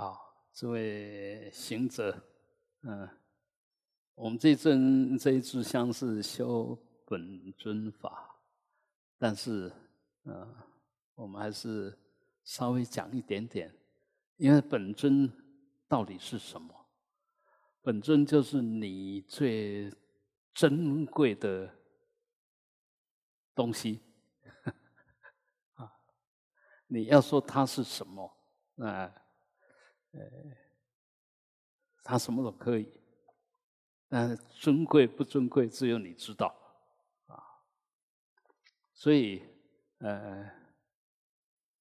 啊，这位行者，嗯，我们这尊这一支香是修本尊法，但是，嗯，我们还是稍微讲一点点，因为本尊到底是什么？本尊就是你最珍贵的东西，你要说它是什么，那。呃，他什么都可以，但尊贵不尊贵，只有你知道啊。所以，呃，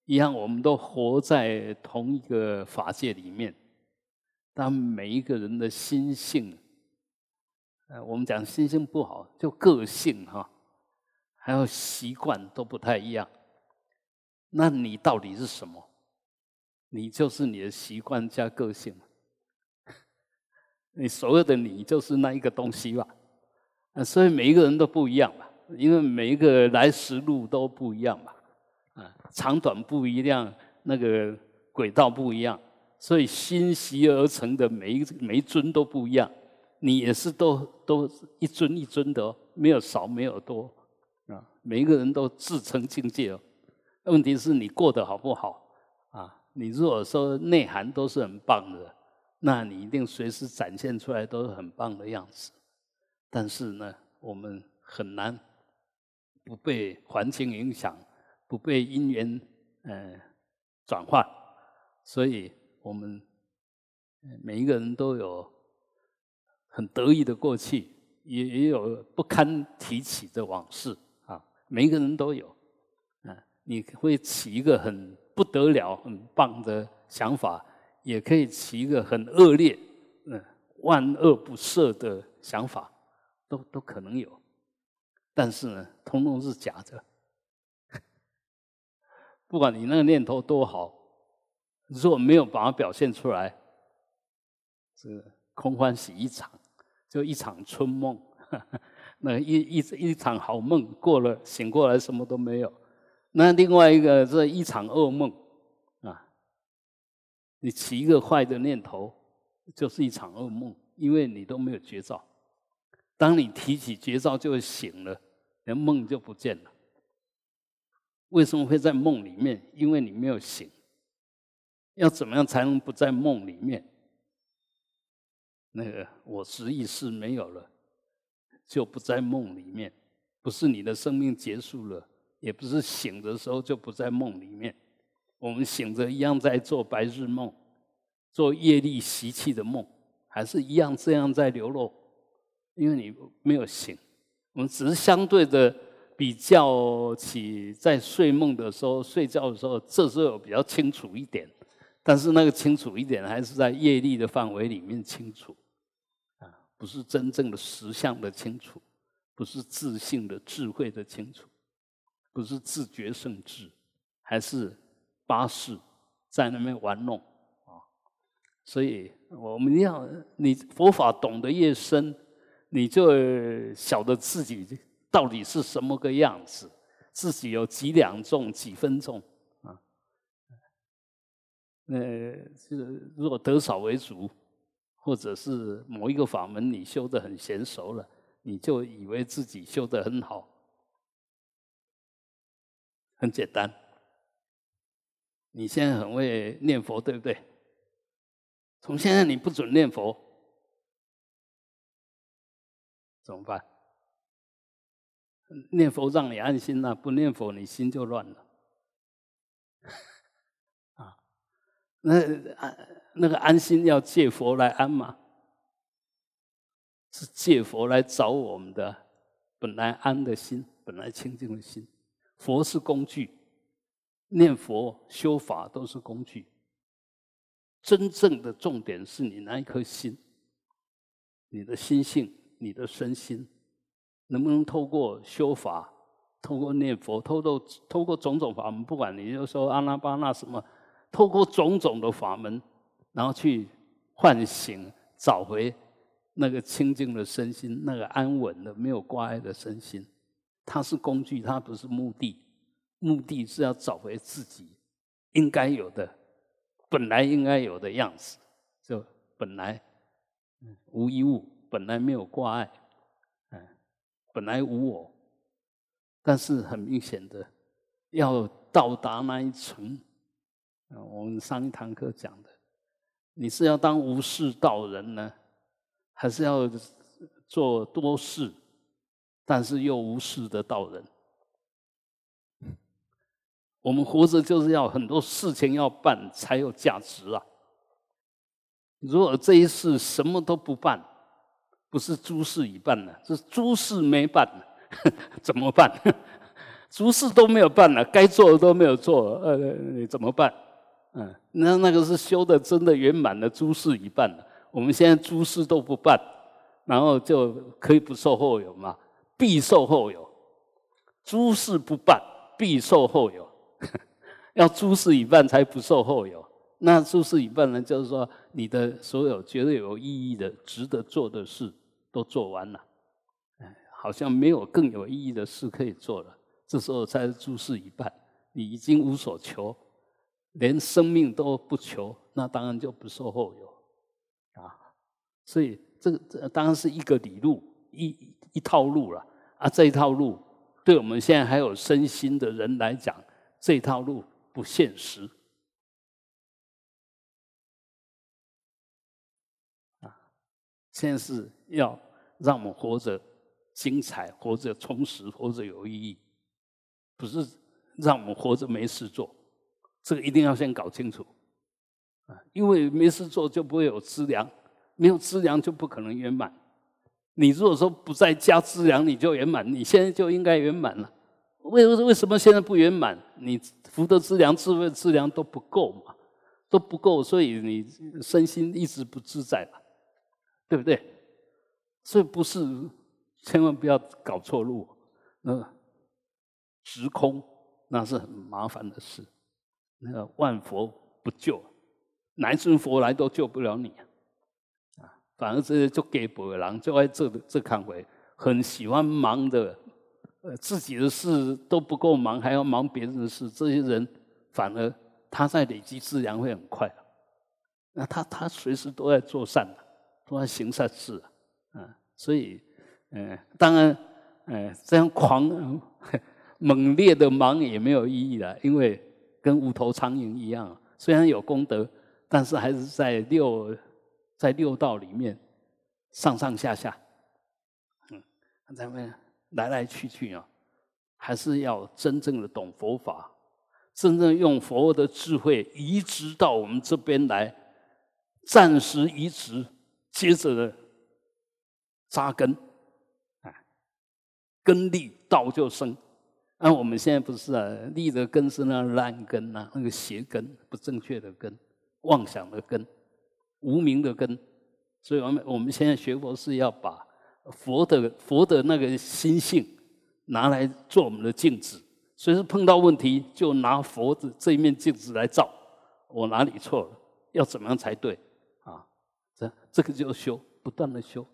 一样，我们都活在同一个法界里面，但每一个人的心性，呃，我们讲心性不好，就个性哈，还有习惯都不太一样。那你到底是什么？你就是你的习惯加个性，你所有的你就是那一个东西吧，啊，所以每一个人都不一样吧，因为每一个来时路都不一样吧，啊，长短不一样，那个轨道不一样，所以心习而成的每一每一尊都不一样，你也是都都一尊一尊的哦，没有少没有多，啊，每一个人都自成境界哦，问题是你过得好不好啊？你如果说内涵都是很棒的，那你一定随时展现出来都是很棒的样子。但是呢，我们很难不被环境影响，不被因缘呃转换，所以我们每一个人都有很得意的过去，也也有不堪提起的往事啊。每一个人都有啊，你会起一个很。不得了，很棒的想法，也可以起一个很恶劣、嗯，万恶不赦的想法，都都可能有。但是呢，通通是假的。不管你那个念头多好，如果没有把它表现出来，是空欢喜一场，就一场春梦。那一一一场好梦过了，醒过来什么都没有。那另外一个是一场噩梦啊！你起一个坏的念头，就是一场噩梦，因为你都没有绝招。当你提起绝招，就会醒了，连梦就不见了。为什么会在梦里面？因为你没有醒。要怎么样才能不在梦里面？那个我实意识没有了，就不在梦里面。不是你的生命结束了。也不是醒的时候就不在梦里面，我们醒着一样在做白日梦，做业力习气的梦，还是一样这样在流露，因为你没有醒，我们只是相对的比较起在睡梦的时候、睡觉的时候，这时候比较清楚一点，但是那个清楚一点还是在业力的范围里面清楚，啊，不是真正的实相的清楚，不是自信的智慧的清楚。不是自觉圣智，还是八事在那边玩弄啊？所以我们要你佛法懂得越深，你就晓得自己到底是什么个样子，自己有几两重、几分重啊？呃，是如果得少为主，或者是某一个法门你修的很娴熟了，你就以为自己修的很好。很简单，你现在很会念佛，对不对？从现在你不准念佛，怎么办？念佛让你安心呐，不念佛你心就乱了。啊，那安那个安心要借佛来安嘛？是借佛来找我们的本来安的心，本来清净的心。佛是工具，念佛修法都是工具。真正的重点是你那一颗心，你的心性，你的身心，能不能透过修法，透过念佛，透过透过种种法门，不管你就说阿拉巴那什么，透过种种的法门，然后去唤醒、找回那个清净的身心，那个安稳的、没有挂碍的身心。它是工具，它不是目的。目的是要找回自己应该有的本来应该有的样子，就本来无一物，本来没有挂碍，嗯，本来无我。但是很明显的，要到达那一层，啊，我们上一堂课讲的，你是要当无事道人呢，还是要做多事，但是又无事的道人？我们活着就是要很多事情要办才有价值啊！如果这一世什么都不办，不是诸事已办了，是诸事没办，怎么办？诸事都没有办了，该做的都没有做，呃，怎么办？嗯，那那个是修的真的圆满了，诸事已办了。我们现在诸事都不办，然后就可以不受后有嘛？必受后有，诸事不办，必受后有。要诸事已办才不受后有，那诸事已办呢？就是说你的所有觉得有意义的、值得做的事都做完了，哎，好像没有更有意义的事可以做了。这时候才是诸事已办，你已经无所求，连生命都不求，那当然就不受后有啊。所以这个这当然是一个理路，一一套路了啊。这一套路对我们现在还有身心的人来讲。这一套路不现实啊！现在是要让我们活着精彩，活着充实，活着有意义，不是让我们活着没事做。这个一定要先搞清楚啊！因为没事做就不会有资粮，没有资粮就不可能圆满。你如果说不再加资粮，你就圆满，你现在就应该圆满了。为为什么现在不圆满？你福德资粮、智慧资粮都不够嘛，都不够，所以你身心一直不自在嘛，对不对？所以不是，千万不要搞错路，那直空那是很麻烦的事。那个万佛不救，哪尊佛来都救不了你啊！反而这些做给伯人，就爱这这看回，很喜欢忙的。呃，自己的事都不够忙，还要忙别人的事，这些人反而他在累积资粮会很快。那他他随时都在做善都在行善事啊。所以，嗯，当然，嗯，这样狂 猛烈的忙也没有意义了，因为跟无头苍蝇一样，虽然有功德，但是还是在六在六道里面上上下下。嗯，咱们。来来去去啊，还是要真正的懂佛法，真正用佛的智慧移植到我们这边来，暂时移植，接着的扎根，啊，根立道就生。那我们现在不是啊，立的根是那烂根呐，那个邪根，不正确的根，妄想的根，无名的根。所以我们我们现在学佛是要把。佛的佛的那个心性拿来做我们的镜子，所以说碰到问题就拿佛的这一面镜子来照，我哪里错了？要怎么样才对？啊，这这个就修，不断的修。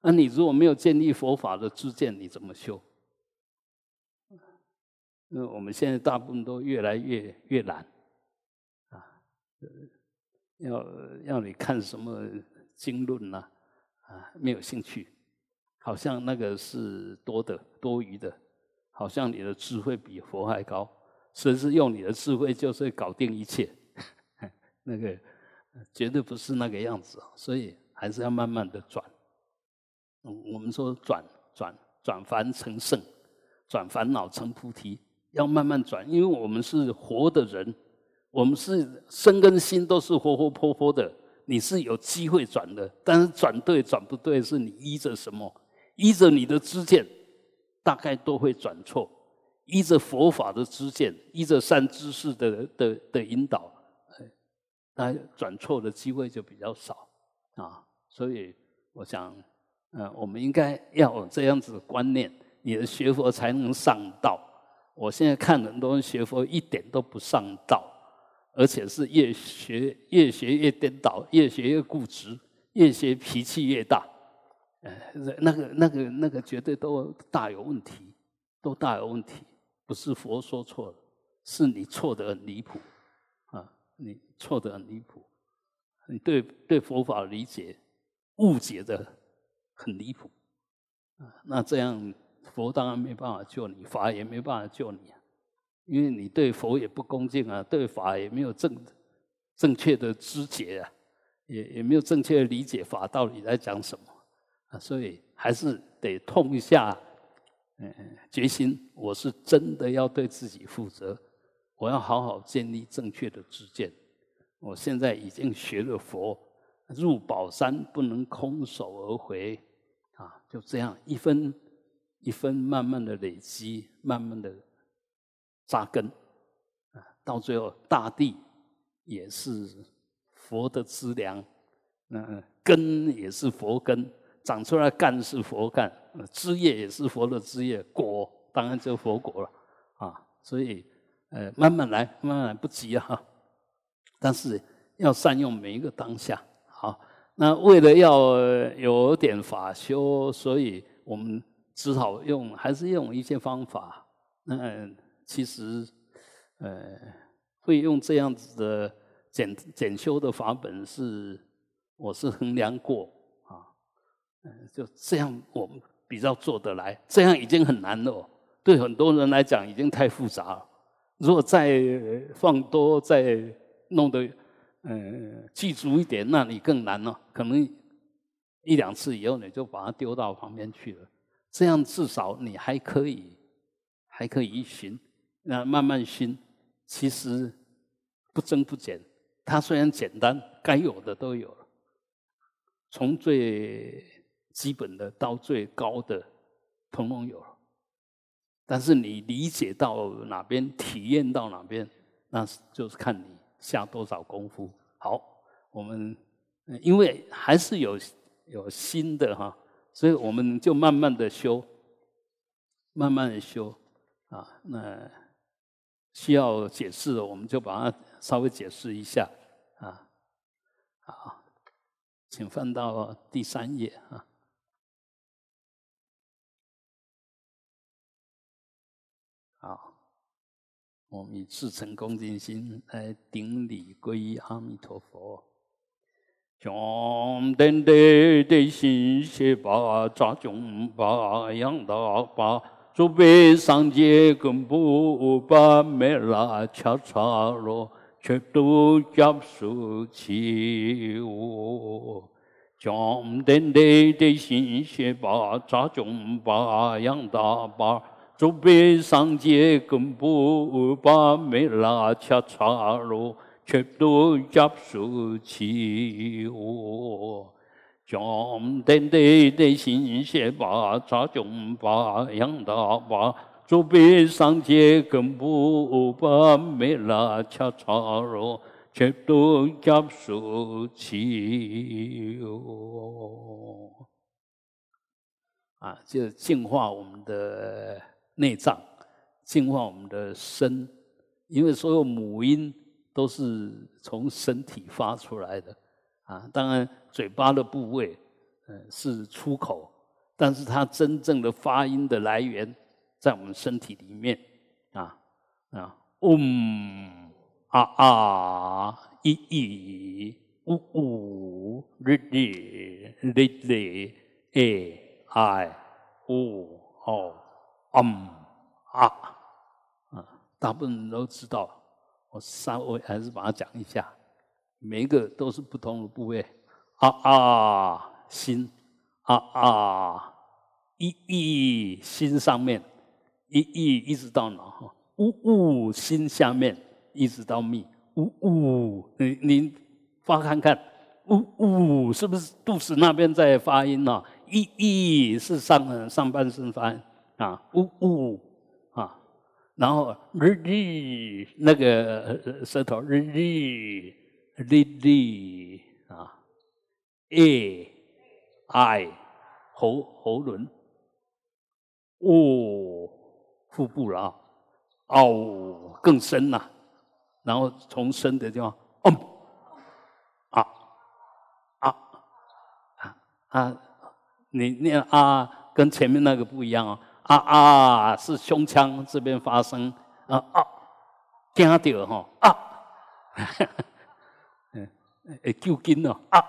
那你如果没有建立佛法的知见，你怎么修？因为我们现在大部分都越来越越懒，啊，要要你看什么经论呐，啊，没有兴趣。好像那个是多的、多余的，好像你的智慧比佛还高，所以是用你的智慧就是搞定一切，那个绝对不是那个样子，所以还是要慢慢的转。嗯，我们说转转转凡成圣，转烦恼成菩提，要慢慢转，因为我们是活的人，我们是身跟心都是活活泼泼的，你是有机会转的，但是转对转不对是你依着什么？依着你的知见，大概都会转错；依着佛法的知见，依着善知识的的的引导，那转错的机会就比较少啊。所以我想，嗯，我们应该要有这样子的观念，你的学佛才能上道。我现在看很多人学佛一点都不上道，而且是越学越学越颠倒，越学越固执，越学脾气越大。哎，那个、那个、那个，绝对都大有问题，都大有问题。不是佛说错了，是你错的很离谱啊！你错的很离谱，你对对佛法理解误解的很离谱啊，那这样佛当然没办法救你，法也没办法救你啊，因为你对佛也不恭敬啊，对法也没有正正确的知觉啊，也也没有正确的理解法到底在讲什么啊，所以还是得痛一下。嗯，决心，我是真的要对自己负责，我要好好建立正确的知见。我现在已经学了佛，入宝山不能空手而回，啊，就这样一分一分慢慢的累积，慢慢的扎根，啊，到最后大地也是佛的资粮，嗯，根也是佛根。长出来干是佛干，枝叶也是佛的枝叶，果当然就佛果了啊！所以，呃，慢慢来，慢慢来，不急啊！但是要善用每一个当下。好，那为了要有点法修，所以我们只好用，还是用一些方法。嗯其实，呃，会用这样子的检检修的法本，是我是衡量过啊。就这样，我们比较做得来。这样已经很难了，对很多人来讲已经太复杂了。如果再放多，再弄得嗯记住一点，那你更难了。可能一两次以后，你就把它丢到旁边去了。这样至少你还可以，还可以一寻，那慢慢寻。其实不增不减，它虽然简单，该有的都有了。从最基本的到最高的，统统有了。但是你理解到哪边，体验到哪边，那就是看你下多少功夫。好，我们因为还是有有新的哈，所以我们就慢慢的修，慢慢的修啊。那需要解释的，我们就把它稍微解释一下啊。好，请翻到第三页啊。好，我们以至诚恭敬心来顶礼皈依阿弥陀佛。将等得的心切把扎中把养大把，祖辈上界根部把没拉恰查罗，全都加速起我。将等得的心切把扎中把养大把。祖辈上界根部把没拉恰查罗，全都加速起我，将等待的心血把扎中把养大把。祖辈上界根部把没拉恰查罗，全都加速起我。啊，就净化我们的。内脏净化我们的身，因为所有母音都是从身体发出来的啊。当然，嘴巴的部位嗯是出口，但是它真正的发音的来源在我们身体里面啊啊，嗡啊啊，一一呜呜，日日日日，哎哎，呜哦。嗯啊啊，大部分人都知道，我稍微还是把它讲一下。每一个都是不同的部位。啊啊，心。啊啊，一一心上面，一一一直到脑。哈，呜呜心下面。一直到密，呜呜，你你发看看，呜呜是不是肚子那边在发音呢？一一是上上半身发音。啊，呜呜，啊，然后日日那个舌头日日。日日啊，a i 喉喉轮，哦，腹部了啊，哦，更深了，然后从深的地方，嗯，啊啊啊啊，你念啊，跟前面那个不一样哦。啊啊！是胸腔这边发生啊啊，惊到哈啊！诶救金哦啊！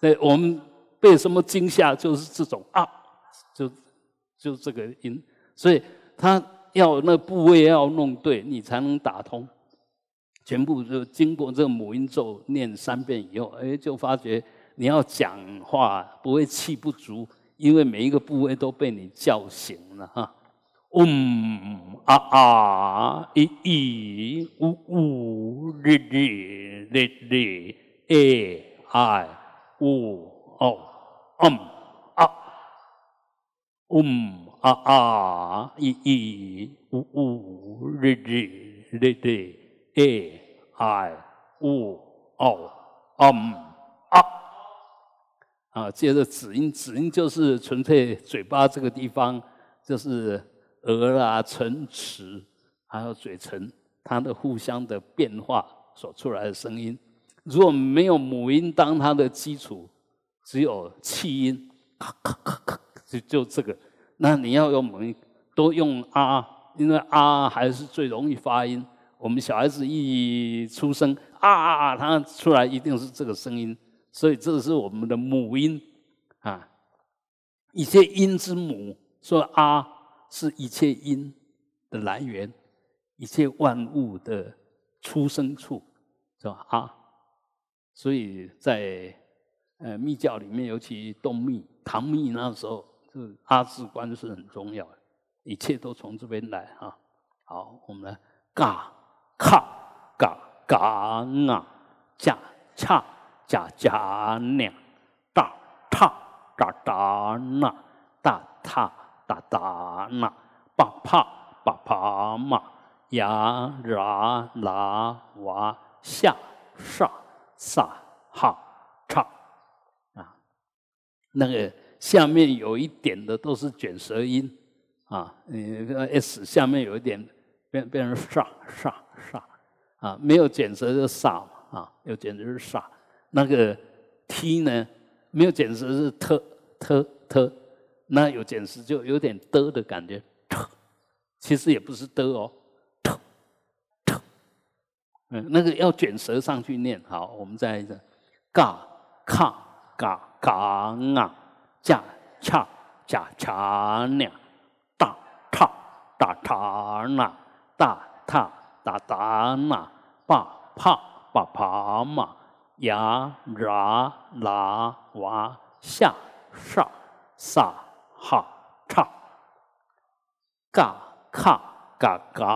对，我们被什么惊吓，就是这种啊，就就这个音，所以他要那部位要弄对，你才能打通。全部就经过这个母音咒念三遍以后，哎，就发觉你要讲话不会气不足，因为每一个部位都被你叫醒了哈。嗡啊啊一一呜呜哩哩哩哩诶哎呜哦嗯啊嗡啊啊一一呜呜哩哩哩哩诶哎呜哦嗯啊啊，接着子音，子音就是纯粹嘴巴这个地方就是。额啊、唇齿，还有嘴唇，它的互相的变化所出来的声音，如果没有母音当它的基础，只有气音，咔咔咔咔，就就这个，那你要用母音，都用啊，因为啊还是最容易发音。我们小孩子一出生啊，他出来一定是这个声音，所以这是我们的母音啊，一些音之母，说啊。是一切因的来源，一切万物的出生处，是吧？啊，所以在呃密教里面，尤其东密、唐密那时候，这阿字观是很重要的，一切都从这边来啊。好，我们来嘎卡嘎嘎啊，加恰加加两大踏哒哒那大踏。哒哒那，巴帕巴帕嘛，呀啦啦哇下上萨哈唱啊，那个下面有一点的都是卷舌音啊，你 s 下面有一点变变成上上上啊，没有卷舌就萨啊，有卷舌是萨。那个 t 呢，没有卷舌是特特特。那有简词就有点的的感觉，其实也不是的哦，嗯，那个要卷舌上去念。好，我们再一次，嘎卡嘎嘎啊，加恰加恰两，大踏大踏那，大踏大踏那，巴帕巴帕嘛，呀啦啦哇下上萨。哈叉，嘎卡嘎嘎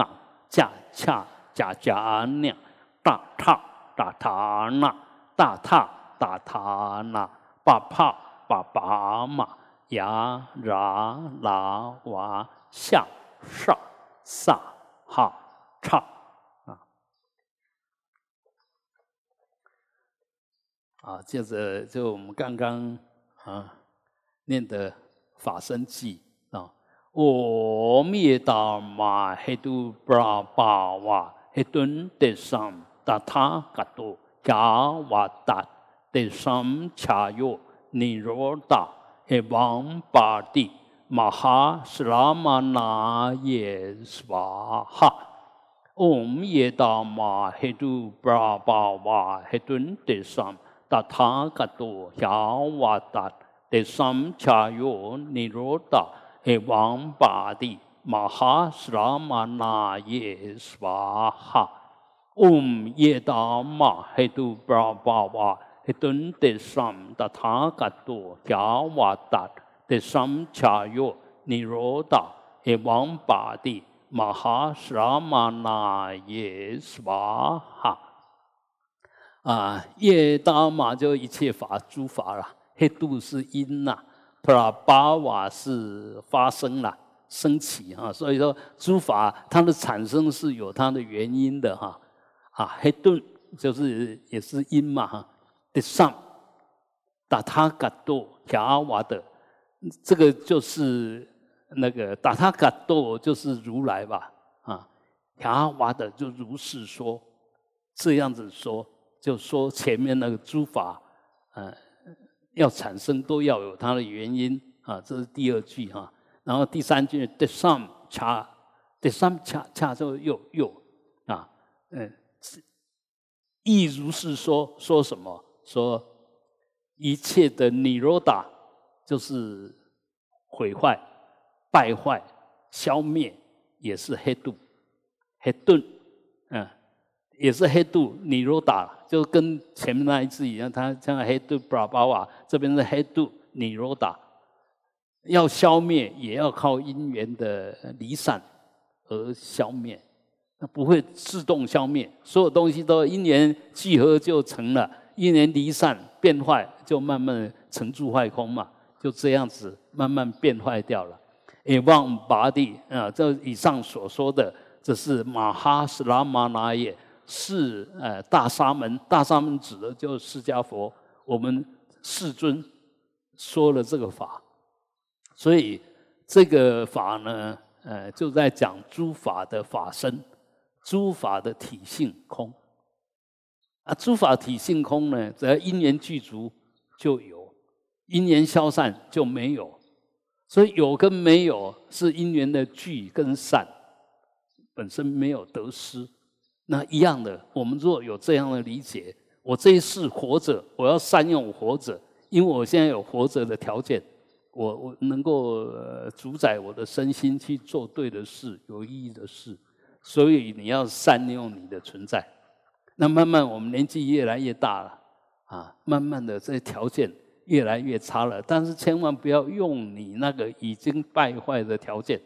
啊，加恰加加那，大叉大踏那，大踏大踏那，巴帕巴巴嘛，呀啦啦哇下上萨哈叉啊啊，接着就我们刚刚啊念的。法身记。啊，我灭达玛黑度布拉巴瓦黑顿德桑达他嘎多加瓦达德桑恰哟尼罗达黑王巴蒂玛哈斯拉玛那耶斯瓦哈，我灭达玛黑度布拉巴瓦黑顿德桑达他嘎多加瓦达。第三恰哟尼罗达嘿王巴蒂玛哈斯拉玛那耶斯瓦哈，嗡耶达玛嘿杜布拉巴瓦嘿顿第三达他嘎多加瓦达第三恰哟尼罗达嘿王巴蒂玛哈斯拉玛那耶斯瓦哈，啊耶达玛就一切法诸法了。黑度是因呐，普拉巴瓦是发生了升起哈，所以说诸法它的产生是有它的原因的哈，啊黑度就是也是因嘛哈，的上达他嘎多加瓦的，这个就是那个达他嘎多就是如来吧啊，加瓦的就如是说，这样子说就说前面那个诸法嗯。要产生都要有它的原因啊，这是第二句哈。然后第三句，the some 恰，the，some 恰恰就又又啊，嗯，亦如是说，说什么？说一切的尼罗达就是毁坏、败坏、消灭，也是黑度、黑顿，嗯，也是黑度尼罗达，就跟前面那一次一样，它像黑度布拉巴瓦，这边是黑度尼罗达，要消灭也要靠因缘的离散而消灭。不会自动消灭，所有东西都因缘聚合就成了，因缘离散变坏，就慢慢成住坏空嘛，就这样子慢慢变坏掉了。也忘拔地啊，这以上所说的，这是马哈斯拉玛那耶，是呃大沙门，大沙门指的就是释迦佛，我们世尊说了这个法，所以这个法呢，呃，就在讲诸法的法身。诸法的体性空啊，诸法体性空呢，只要因缘具足就有，因缘消散就没有。所以有跟没有是因缘的聚跟散，本身没有得失。那一样的，我们若有这样的理解，我这一世活着，我要善用活着，因为我现在有活着的条件，我我能够主宰我的身心去做对的事，有意义的事。所以你要善用你的存在，那慢慢我们年纪越来越大了，啊，慢慢的这条件越来越差了。但是千万不要用你那个已经败坏的条件，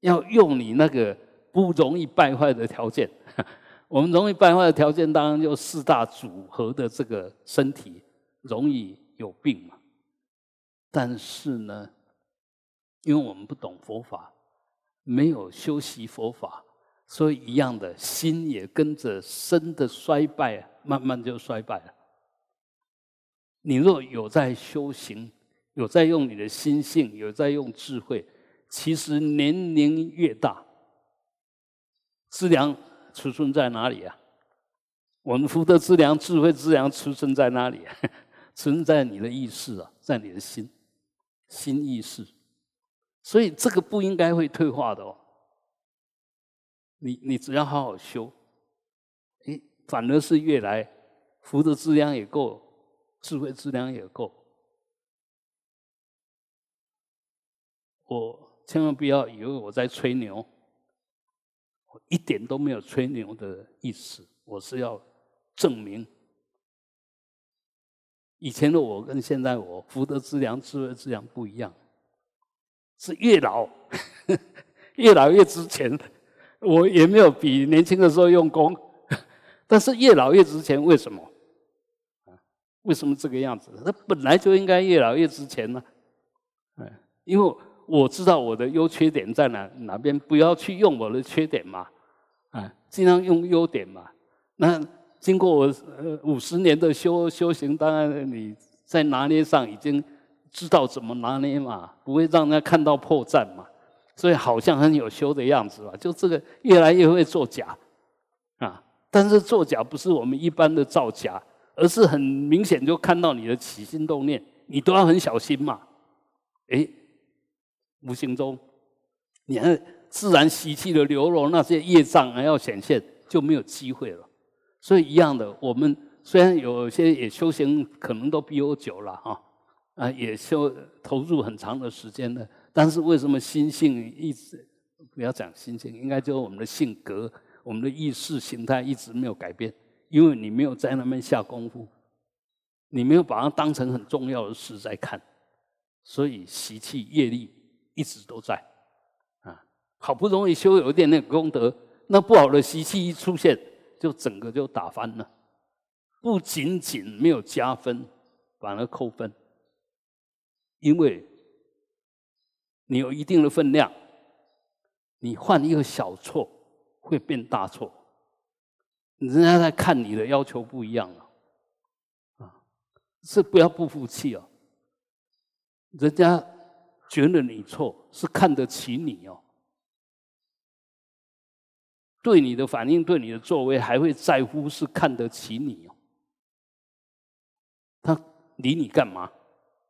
要用你那个不容易败坏的条件。我们容易败坏的条件，当然就四大组合的这个身体容易有病嘛。但是呢，因为我们不懂佛法，没有修习佛法。所以一样的心也跟着身的衰败，慢慢就衰败了。你若有在修行，有在用你的心性，有在用智慧，其实年龄越大，资粮储存在哪里啊？我们福德资粮、智慧资粮储存在哪里？存在你的意识啊，在你的心，心意识。所以这个不应该会退化的哦。你你只要好好修，诶，反而是越来福德资粮也够，智慧资粮也够。我千万不要以为我在吹牛，我一点都没有吹牛的意思。我是要证明，以前的我跟现在我福德之良、智慧质量不一样，是越老越老越值钱。我也没有比年轻的时候用功，但是越老越值钱。为什么？为什么这个样子？那本来就应该越老越值钱呢。哎，因为我知道我的优缺点在哪哪边，不要去用我的缺点嘛。啊，尽量用优点嘛。那经过我呃五十年的修修行，当然你在拿捏上已经知道怎么拿捏嘛，不会让人家看到破绽嘛。所以好像很有修的样子嘛，就这个越来越会作假啊！但是作假不是我们一般的造假，而是很明显就看到你的起心动念，你都要很小心嘛。哎，无形中，你看自然习气的流露，那些业障还要显现，就没有机会了。所以一样的，我们虽然有些也修行，可能都比我久了哈，啊，也修投入很长的时间的。但是为什么心性一直不要讲心性，应该就是我们的性格、我们的意识形态一直没有改变？因为你没有在那边下功夫，你没有把它当成很重要的事在看，所以习气业力一直都在。啊，好不容易修有一点点功德，那不好的习气一出现，就整个就打翻了。不仅仅没有加分，反而扣分，因为。你有一定的分量，你犯一个小错会变大错，人家在看你的要求不一样了，啊，是不要不服气哦。人家觉得你错，是看得起你哦，对你的反应、对你的作为还会在乎，是看得起你哦。他理你干嘛？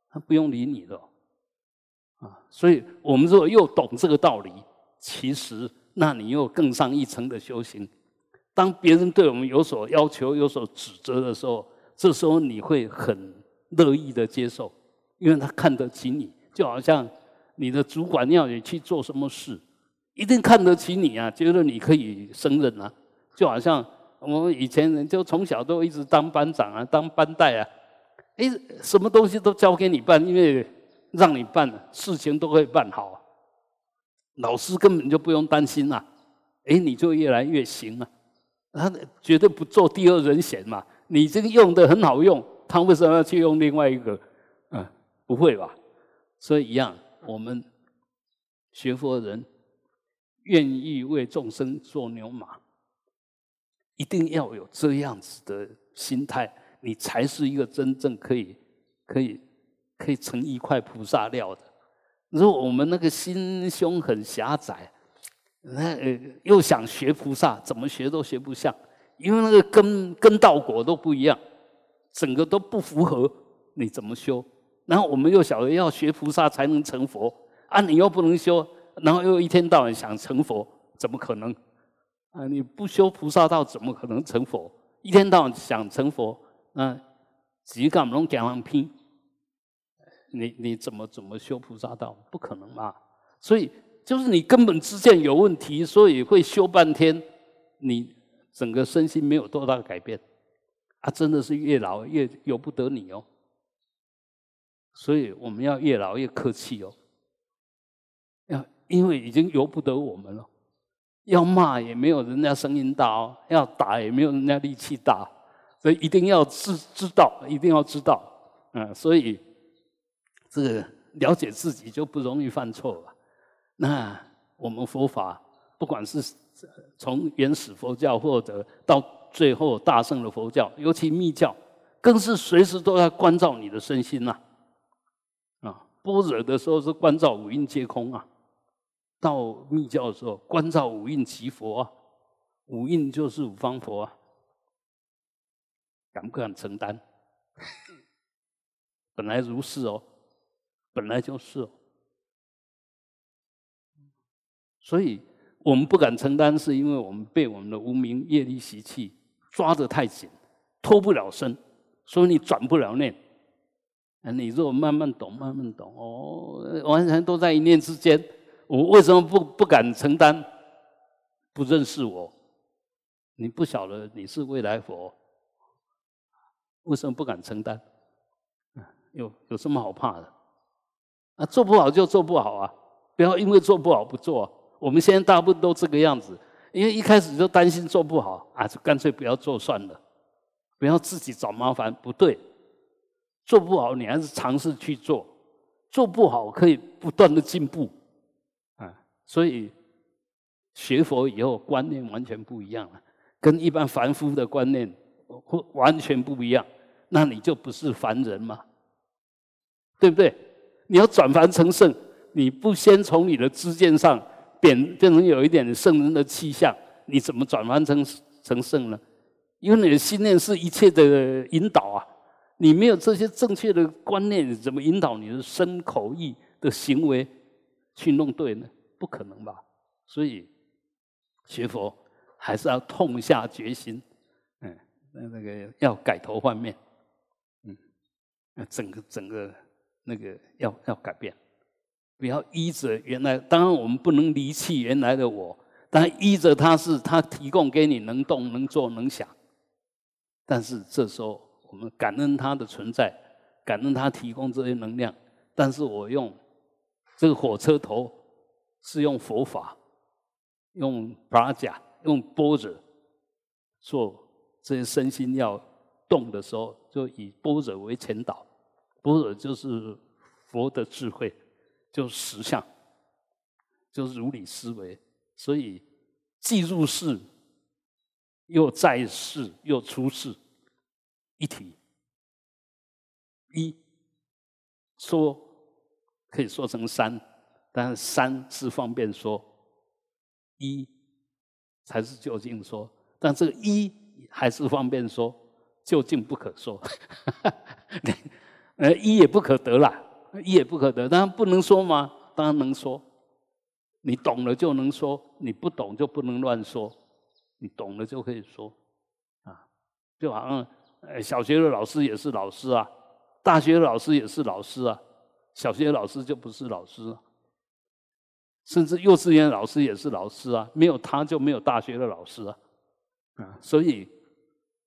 他不用理你的。啊，所以我们如果又懂这个道理，其实那你又更上一层的修行，当别人对我们有所要求、有所指责的时候，这时候你会很乐意的接受，因为他看得起你，就好像你的主管要你去做什么事，一定看得起你啊，觉得你可以胜任啊。就好像我们以前人就从小都一直当班长啊，当班带啊，哎，什么东西都交给你办，因为让你办事情都会办好，啊老师根本就不用担心啊，哎，你就越来越行啊。他绝对不做第二人选嘛？你这个用的很好用，他为什么要去用另外一个？嗯，不会吧？所以一样，我们学佛人愿意为众生做牛马，一定要有这样子的心态，你才是一个真正可以、可以、可以成一块菩萨料的。如果我们那个心胸很狭窄，那呃，又想学菩萨，怎么学都学不像，因为那个根根道果都不一样，整个都不符合，你怎么修？然后我们又晓得要学菩萨才能成佛，啊，你又不能修，然后又一天到晚想成佛，怎么可能？啊，你不修菩萨道，怎么可能成佛？一天到晚想成佛，啊，几干拢讲完拼，你你怎么怎么修菩萨道？不可能嘛！所以。就是你根本之见有问题，所以会修半天，你整个身心没有多大改变，啊，真的是越老越由不得你哦。所以我们要越老越客气哦，要因为已经由不得我们了，要骂也没有人家声音大哦，要打也没有人家力气大，所以一定要知知道，一定要知道，嗯，所以这个了解自己就不容易犯错了。那我们佛法，不管是从原始佛教，或者到最后大圣的佛教，尤其密教，更是随时都在关照你的身心呐。啊，般若的时候是关照五蕴皆空啊，到密教的时候关照五蕴即佛啊，五蕴就是五方佛啊，敢不敢承担？本来如是哦，本来就是哦。所以我们不敢承担，是因为我们被我们的无名业力习气抓得太紧，脱不了身，所以你转不了念。啊，你若慢慢懂，慢慢懂，哦，完全都在一念之间。我为什么不不敢承担？不认识我，你不晓得你是未来佛，为什么不敢承担？有有什么好怕的？啊，做不好就做不好啊，不要因为做不好不做。我们现在大部分都这个样子，因为一开始就担心做不好啊，就干脆不要做算了，不要自己找麻烦。不对，做不好你还是尝试去做，做不好可以不断的进步啊。所以学佛以后观念完全不一样了，跟一般凡夫的观念会完全不一样。那你就不是凡人嘛，对不对？你要转凡成圣，你不先从你的知见上。变变成有一点圣人的气象，你怎么转换成成圣呢？因为你的信念是一切的引导啊！你没有这些正确的观念，怎么引导你的身口意的行为去弄对呢？不可能吧？所以学佛还是要痛下决心，嗯，那那个要改头换面，嗯，整个整个那个要要改变。不要依着原来，当然我们不能离弃原来的我，但依着他是他提供给你能动、能做、能想。但是这时候我们感恩他的存在，感恩他提供这些能量。但是我用这个火车头是用佛法，用法甲，用波者做这些身心要动的时候，就以波者为前导。波者就是佛的智慧。就实相，就是如理思维，所以既入世，又在世，又出世，一体。一说可以说成三，但是三是方便说，一才是究竟说。但这个一还是方便说，究竟不可说。呃，一也不可得了。一也不可得，当然不能说吗？当然能说。你懂了就能说，你不懂就不能乱说。你懂了就可以说，啊，就好像，呃，小学的老师也是老师啊，大学的老师也是老师啊，小学的老师就不是老师，甚至幼稚园老师也是老师啊，没有他就没有大学的老师啊，啊，所以，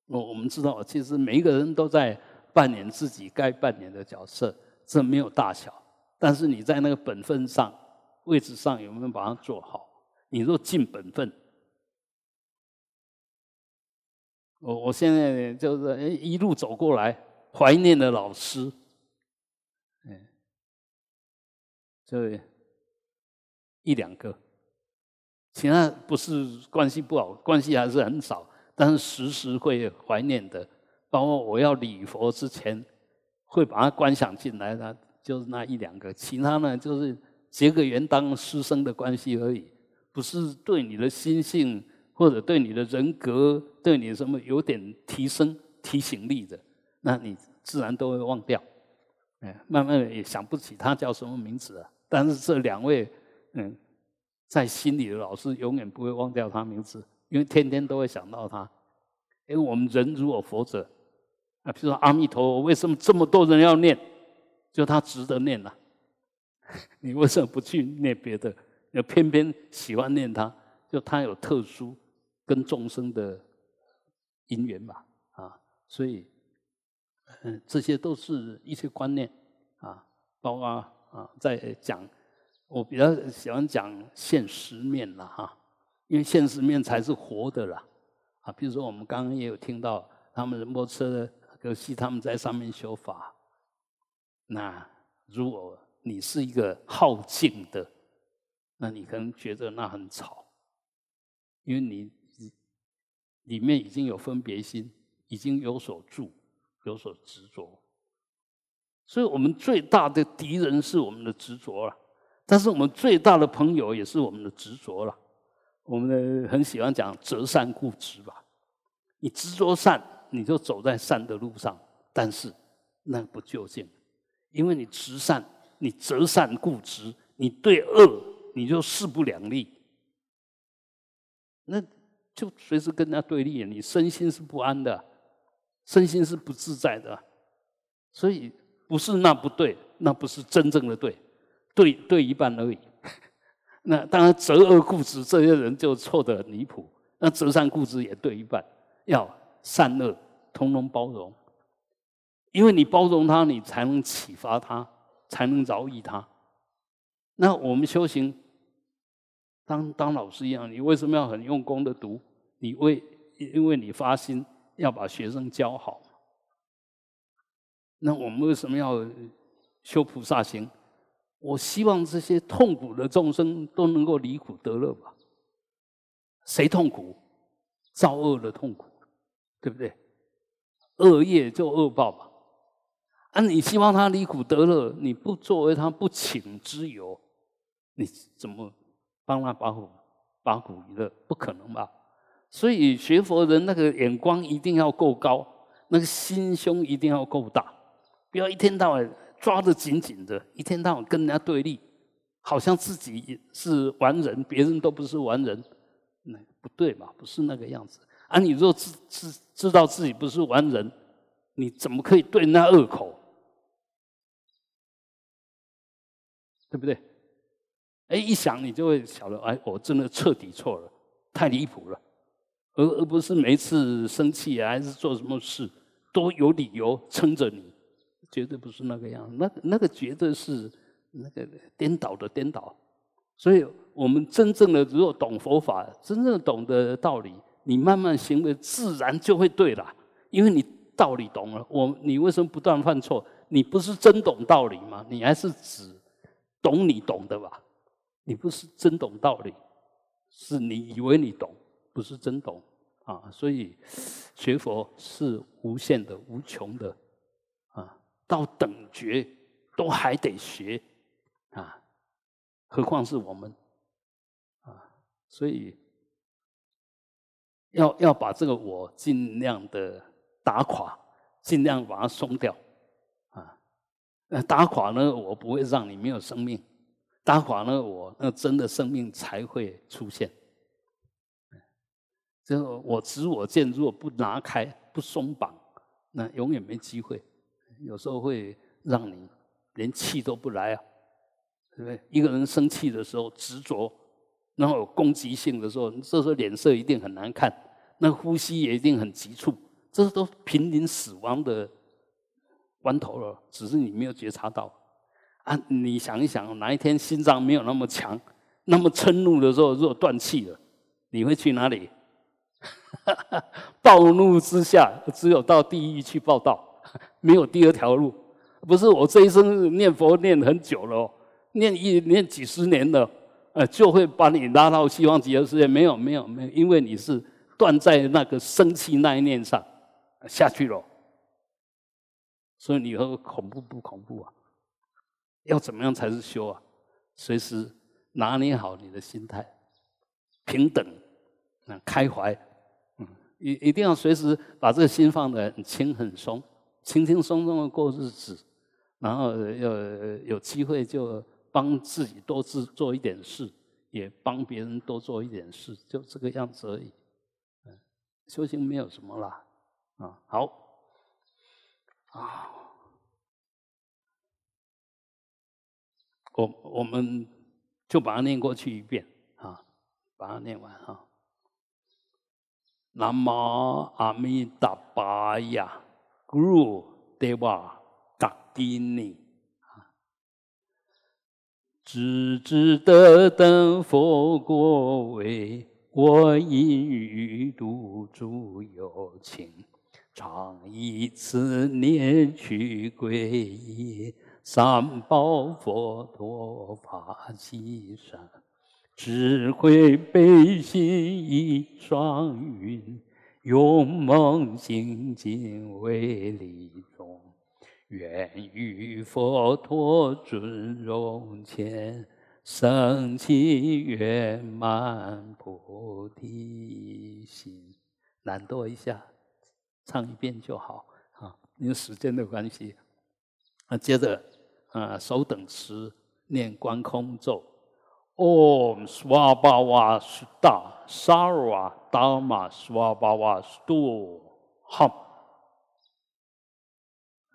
我我们知道，其实每一个人都在扮演自己该扮演的角色，这没有大小，但是你在那个本分上。位置上有没有把它做好？你若尽本分，我我现在就是一路走过来，怀念的老师，嗯，就一两个，其他不是关系不好，关系还是很少，但是时时会怀念的。包括我要礼佛之前，会把它观想进来的，就是那一两个，其他呢就是。结个缘当师生的关系而已，不是对你的心性或者对你的人格、对你什么有点提升、提醒力的，那你自然都会忘掉。哎，慢慢的也想不起他叫什么名字了。但是这两位，嗯，在心里的老师永远不会忘掉他名字，因为天天都会想到他。因为我们人如果活着，啊，比如说阿弥陀佛，为什么这么多人要念？就他值得念呐。你为什么不去念别的？要偏偏喜欢念他，就他有特殊跟众生的因缘嘛啊，所以嗯，这些都是一些观念啊，包括啊，在讲我比较喜欢讲现实面了哈，因为现实面才是活的啦啊。比如说我们刚刚也有听到他们摩托车可惜他们在上面修法，那如果。你是一个好静的，那你可能觉得那很吵，因为你里面已经有分别心，已经有所住，有所执着。所以我们最大的敌人是我们的执着了，但是我们最大的朋友也是我们的执着了。我们很喜欢讲择善固执吧，你执着善，你就走在善的路上，但是那不究竟，因为你执善。你择善固执，你对恶你就势不两立，那就随时跟人家对立，你身心是不安的，身心是不自在的，所以不是那不对，那不是真正的对，对对一半而已。那当然择恶固执这些人就错的离谱，那择善固执也对一半，要善恶通通包容，因为你包容他，你才能启发他。才能饶益他。那我们修行，当当老师一样，你为什么要很用功的读？你为因为你发心要把学生教好。那我们为什么要修菩萨行？我希望这些痛苦的众生都能够离苦得乐吧。谁痛苦？造恶的痛苦，对不对？恶业就恶报吧。啊！你希望他离苦得乐，你不作为他不请之友，你怎么帮他把苦把苦娱乐？不可能吧？所以学佛人那个眼光一定要够高，那个心胸一定要够大，不要一天到晚抓得紧紧的，一天到晚跟人家对立，好像自己是完人，别人都不是完人，那不对嘛？不是那个样子。啊！你若知知知道自己不是完人，你怎么可以对人家恶口？对不对？哎，一想你就会晓得，哎，我真的彻底错了，太离谱了，而而不是每次生气啊，还是做什么事都有理由撑着你，绝对不是那个样，那那个绝对是那个颠倒的颠倒。所以，我们真正的如果懂佛法，真正懂得道理，你慢慢行为自然就会对了，因为你道理懂了。我你为什么不断犯错？你不是真懂道理吗？你还是指。懂你懂的吧？你不是真懂道理，是你以为你懂，不是真懂啊！所以学佛是无限的、无穷的啊！到等觉都还得学啊，何况是我们啊！所以要要把这个我尽量的打垮，尽量把它松掉啊。那打垮呢？我不会让你没有生命，打垮呢？我那真的生命才会出现。就是我执我见，如果不拿开、不松绑，那永远没机会。有时候会让你连气都不来啊，对不对？一个人生气的时候执着，然后有攻击性的时候，这时候脸色一定很难看，那呼吸也一定很急促，这都濒临死亡的关头了，只是你没有觉察到。啊，你想一想，哪一天心脏没有那么强，那么嗔怒的时候，如果断气了，你会去哪里？暴怒之下，只有到地狱去报道，没有第二条路。不是我这一生念佛念很久了，哦念一念几十年了，呃，就会把你拉到西方极乐世界。没有，没有，没有，因为你是断在那个生气那一念上下去了。所以你说恐怖不恐怖啊？要怎么样才是修啊？随时拿捏好你的心态，平等，啊，开怀。一一定要随时把这个心放得很轻很松，轻轻松松的过日子，然后有有机会就帮自己多做做一点事，也帮别人多做一点事，就这个样子而已。修行没有什么啦，啊，好，啊，我我们就把它念过去一遍啊，把它念完哈。南无阿弥达巴呀，Guru Deva Gakini，只知得等佛果位，我因欲度诸有情，常以此念去皈依三宝佛陀法喜山。智慧悲心一双云，勇猛精进为利众，愿与佛陀尊荣前，升起圆满菩提心。懒惰一下，唱一遍就好啊，因为时间的关系。那接着啊，手等时念观空咒。Om Swabhava Sutta Sarva Dharma Swabhava Stu Ham，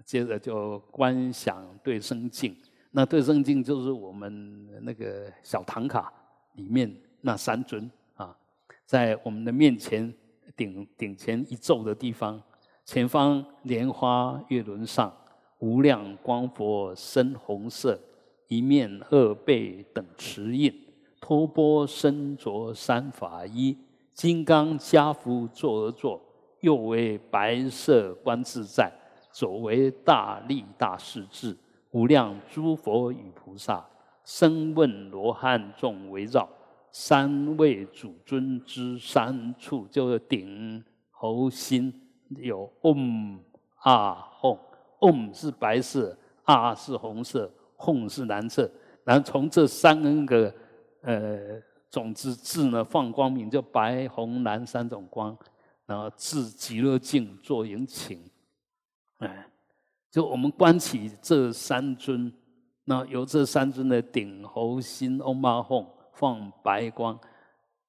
接着就观想对生镜，那对生镜就是我们那个小唐卡里面那三尊啊，在我们的面前顶顶前一皱的地方，前方莲花月轮上无量光佛深红色。一面二背等持印，托钵身着三法衣，金刚加福坐而坐，右为白色观自在，左为大力大势至，无量诸佛与菩萨，声问罗汉众围绕，三位主尊之三处，就是顶喉心有 Om 啊 Om，Om 是白色，啊是红色。空是蓝色，然后从这三个呃种子字呢放光明，就白、红、蓝三种光，然后自极乐境做引请，哎，就我们观起这三尊，那由这三尊的顶、喉、心、嗡嘛吽放白光、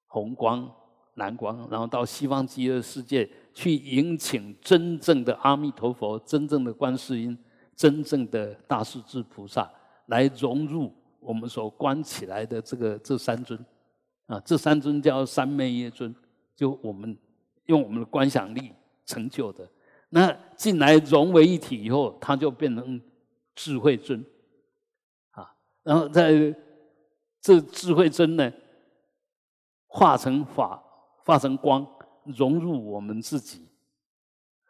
红光、蓝光，然后到西方极乐世界去迎请真正的阿弥陀佛、真正的观世音、真正的大势至菩萨。来融入我们所观起来的这个这三尊，啊，这三尊叫三昧耶尊，就我们用我们的观想力成就的。那进来融为一体以后，它就变成智慧尊，啊，然后在这智慧尊呢，化成法，化成光，融入我们自己。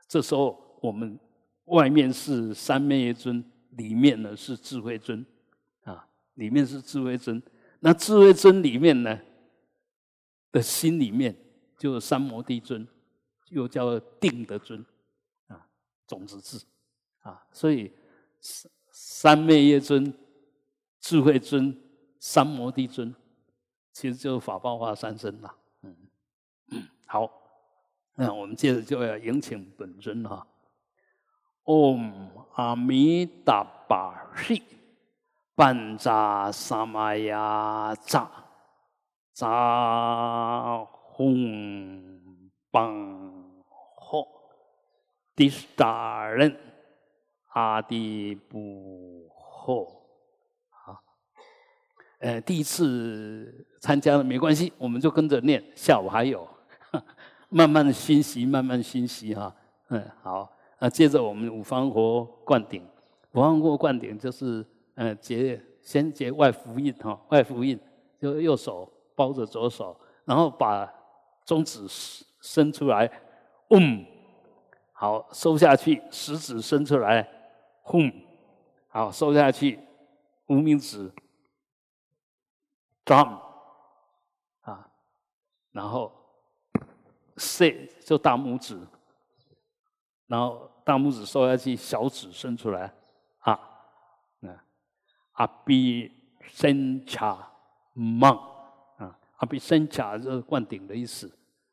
这时候我们外面是三昧耶尊。里面呢是智慧尊，啊，里面是智慧尊。那智慧尊里面呢的心里面就是三摩地尊，又叫定德尊，啊，种子智，啊，所以三三昧耶尊、智慧尊、三摩地尊，其实就是法报化三身啦。嗯，好，那我们接着就要迎请本尊哈。Om 阿弥达巴悉，班扎萨玛雅扎扎吽邦后第十任阿底布后。呃，第一次参加了没关系，我们就跟着念。下午还有，慢慢的熏习，慢慢熏习哈。嗯，好。那接着我们五方佛灌顶，五方佛灌顶就是呃结先结外福印哈，外福印就右手包着左手，然后把中指伸出来，嗡，好收下去，食指伸出来，轰，好收下去，无名指。抓啊，然后 say 就大拇指，然后大拇指收下去，小指伸出来啊，那阿比森卡曼啊，阿比森卡就是灌顶的意思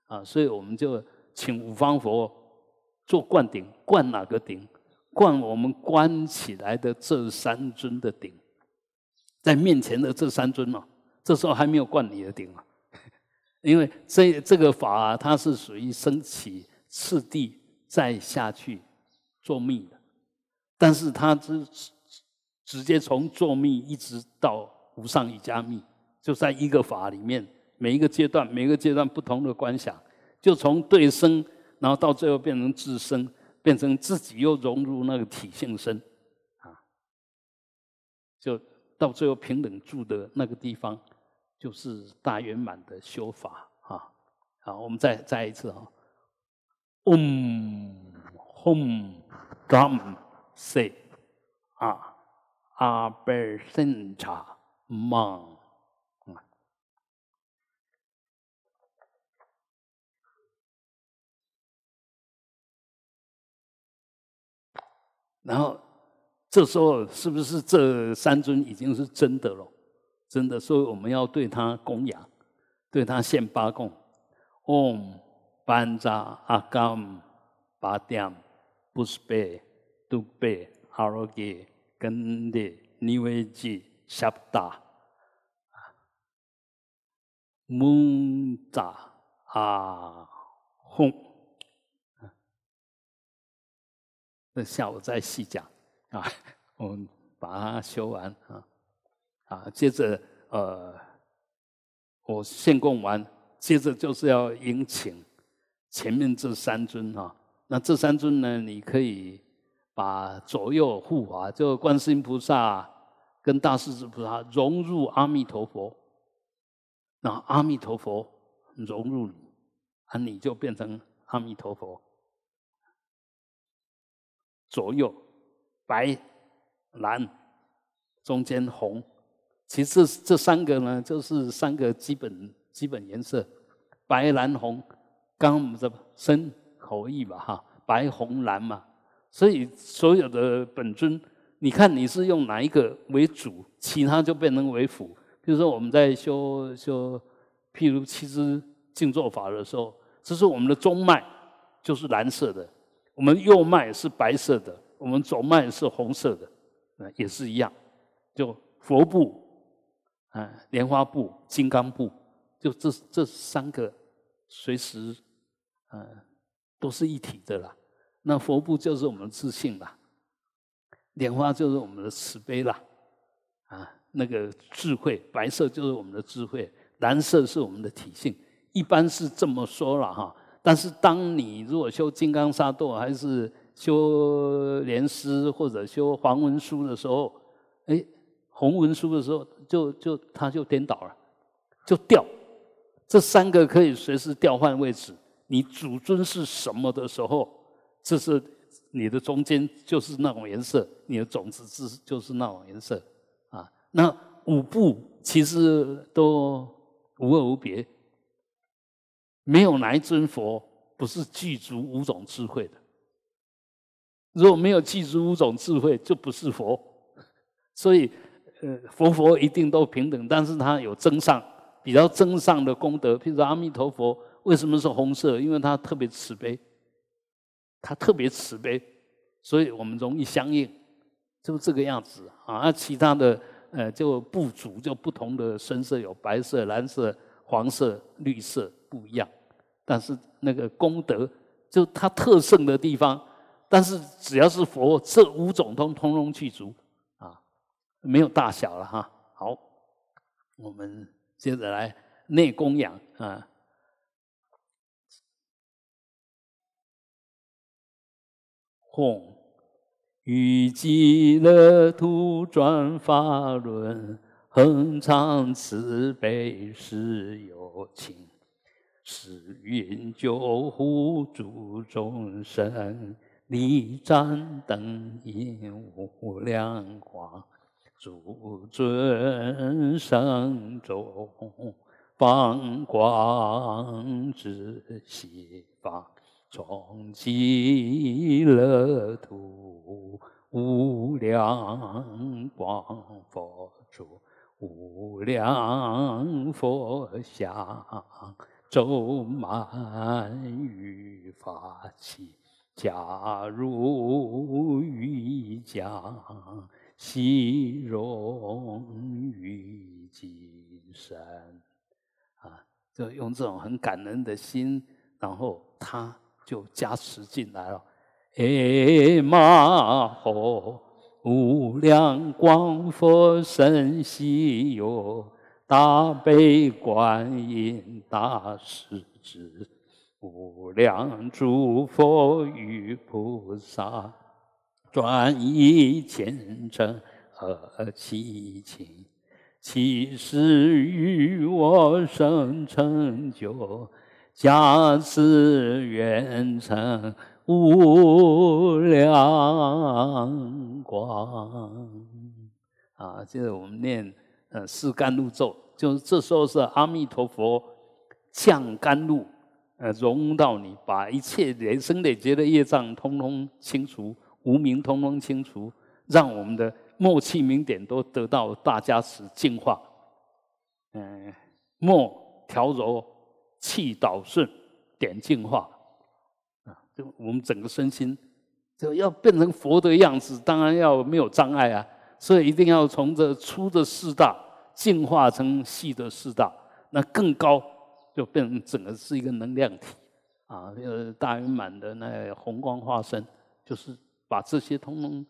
啊，所以我们就请五方佛做灌顶，灌哪个顶？灌我们关起来的这三尊的顶，在面前的这三尊嘛。这时候还没有灌你的顶啊，因为这这个法它是属于升起次第再下去做密的，但是他直直接从做密一直到无上瑜伽密，就在一个法里面，每一个阶段每一个阶段不同的观想，就从对生，然后到最后变成自生，变成自己又融入那个体性身，啊，就到最后平等住的那个地方。就是大圆满的修法啊！好，我们再再一次啊，Om Hum Drum Say 啊阿贝森查芒啊，然后这时候是不是这三尊已经是真的了？真的，所以我们要对他供养，对他献八供。Om Banja a g a m b a d a m 不是贝、杜贝、阿罗吉、根的、尼维吉、夏布达、蒙扎阿哄。那下午再细讲啊，我们把它修完啊啊，接着呃，我献供完，接着就是要迎请前面这三尊、啊。那这三尊呢，你可以把左右护法，就观世音菩萨跟大势至菩萨融入阿弥陀佛，那阿弥陀佛融入你，啊，你就变成阿弥陀佛。左右白蓝，中间红。其实这三个呢，就是三个基本基本颜色，白蓝红。刚我们这深口译吧，哈，白红蓝嘛。所以所有的本尊，你看你是用哪一个为主，其他就变成为辅。比如说我们在修修，譬如七支静坐法的时候，这是我们的中脉就是蓝色的，我们右脉是白色的，我们左脉是红色的，啊，也是一样，就佛部。啊，莲花部、金刚部，就这这三个，随时，呃，都是一体的啦。那佛部就是我们的自信啦，莲花就是我们的慈悲啦，啊，那个智慧，白色就是我们的智慧，蓝色是我们的体性。一般是这么说了哈。但是当你如果修金刚沙埵，还是修莲师或者修黄文书的时候，哎。红文书的时候，就就它就颠倒了，就掉。这三个可以随时调换位置。你主尊是什么的时候，这是你的中间就是那种颜色，你的种子是就是那种颜色啊。那五部其实都无二无别，没有哪一尊佛不是具足五种智慧的。如果没有具足五种智慧，就不是佛。所以。呃，佛佛一定都平等，但是他有增上，比较增上的功德。譬如阿弥陀佛，为什么是红色？因为他特别慈悲，他特别慈悲，所以我们容易相应，就这个样子啊。那其他的呃，就不足，就不同的深色，有白色、蓝色、黄色、绿色不一样，但是那个功德，就它特胜的地方。但是只要是佛，这五种通通通去除啊，没有大小了哈。好，我们接着来内供养啊。吽，欲极乐土转法轮，恒常慈悲是有情，时运救护诸众生。力战灯引无量光，诸尊圣众放光之西方，从极乐土无量光佛住，无量佛像周满于法器。假如欲将西荣于今生啊，就用这种很感恩的心，然后他就加持进来了。哎嘛吼，无量光佛身西游，大悲观音大势至。无量诸佛与菩萨，转以虔诚和祈请，其时与我生成就，加持愿成无量光。啊，就是我们念呃四甘露咒，就是这时候是阿弥陀佛降甘露。呃，融到你，把一切人生累劫的业障通通清除，无名通通清除，让我们的默契明点都得到大加持净化。嗯，默调柔，气导顺，点净化。啊，就我们整个身心就要变成佛的样子，当然要没有障碍啊。所以一定要从这粗的四大进化成细的四大，那更高。就变成整个是一个能量体啊，呃，大圆满的那红光化身，就是把这些通通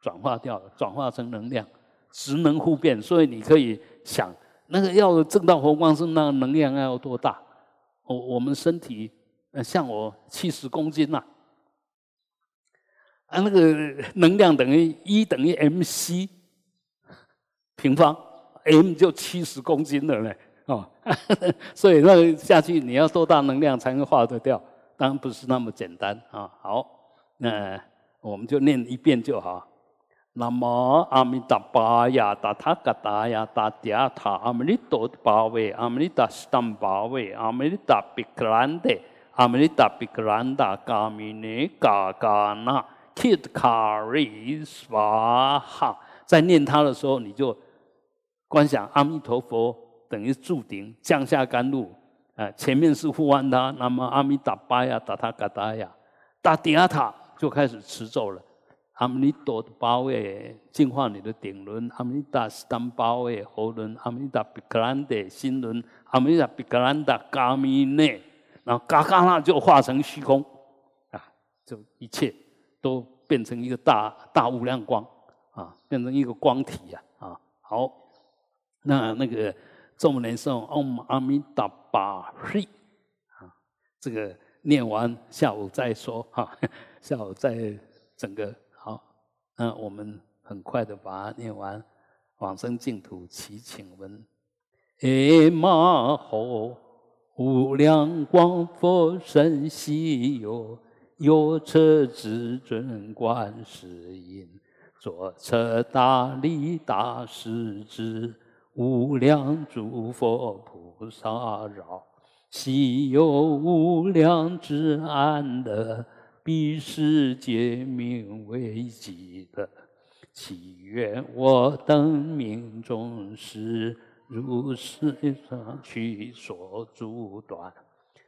转化掉了，转化成能量，职能互变。所以你可以想，那个要正到红光是那能量要多大？我我们身体，呃，像我七十公斤呐，啊，那个能量等于一等于 mc 平方，m 就七十公斤了嘞。哦，所以那个下去你要多大能量才能化得掉？当然不是那么简单啊。好，那我们就念一遍就好。南无阿弥达巴呀，达他嘎达呀，达迪亚塔阿弥利多巴维，阿弥达斯坦巴维，阿弥达比克兰德，阿弥达比克兰达嘎米尼嘎嘎那，kid 卡瑞斯瓦哈。在念它的时候，你就观想阿弥陀佛。等于注顶降下甘露，啊，前面是护安他，那么阿弥达巴呀，达他嘎达呀，达迪亚塔就开始持咒了。阿弥陀的八位净化你的顶轮，阿弥达斯坦八位喉轮，阿弥达比格兰德心轮，阿弥达比格兰达嘎米内，然后嘎嘎那就化成虚空，啊，就一切都变成一个大大无量光，啊，变成一个光体呀，啊，好，那那个。众人说：“Om 阿弥达巴嘿，啊，这个念完下午再说哈，下午再整个。那我们很快的把它念完。往生净土祈请文：哎嘛吼，无量光佛身西游，右侧至尊观世音，左侧大力大势至。”无量诸佛菩萨绕，悉有无量之安乐，彼世界名为极乐。祈愿我等命中时，如是上去所阻断，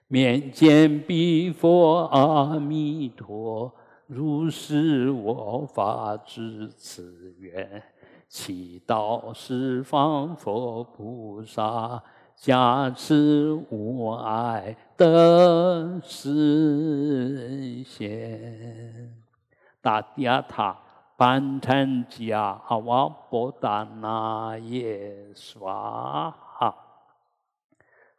面见彼佛阿弥陀，如是我发之此愿。祈祷十方佛菩萨加持无碍的实现。达地塔班禅迦阿瓦波达那耶娑哈，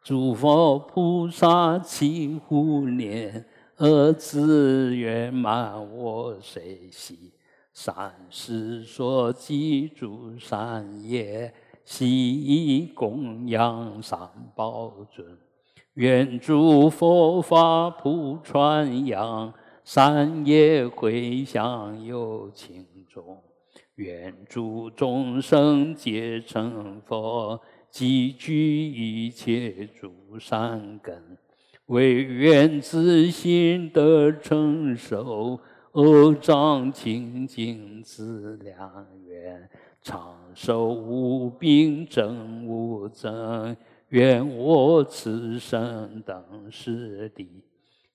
诸佛菩萨齐护念，而自圆满我随喜。善事所记诸善业，悉供养三宝尊。愿诸佛法普传扬，善业回向有情众。愿诸众生皆成佛，积聚一切诸善根，唯愿自心得成熟。恶障清净自良缘，长寿无病真无增。愿我此生等世地，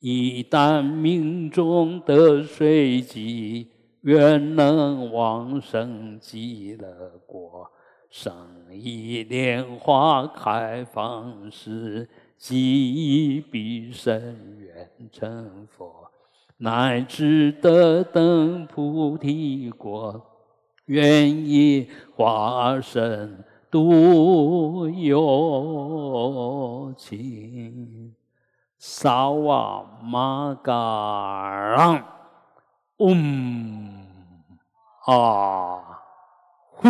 一旦命中得随机，愿能往生极乐国，生一莲花开放时，即以彼身愿成佛。乃至得等菩提果，愿以化身度有情。萨瓦玛嘎朗，嗡啊呼。